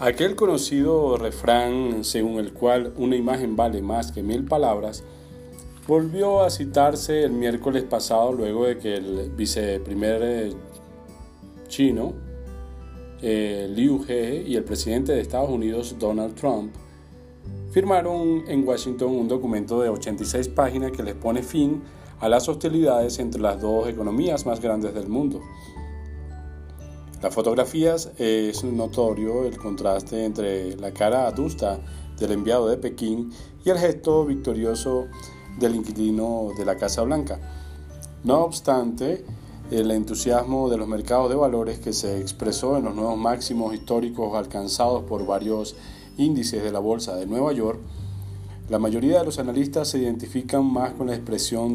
Aquel conocido refrán según el cual una imagen vale más que mil palabras volvió a citarse el miércoles pasado luego de que el viceprimer eh, chino eh, Liu He y el presidente de Estados Unidos Donald Trump firmaron en Washington un documento de 86 páginas que les pone fin a las hostilidades entre las dos economías más grandes del mundo. Las fotografías es notorio el contraste entre la cara adusta del enviado de Pekín y el gesto victorioso del inquilino de la Casa Blanca. No obstante, el entusiasmo de los mercados de valores que se expresó en los nuevos máximos históricos alcanzados por varios índices de la Bolsa de Nueva York, la mayoría de los analistas se identifican más con la expresión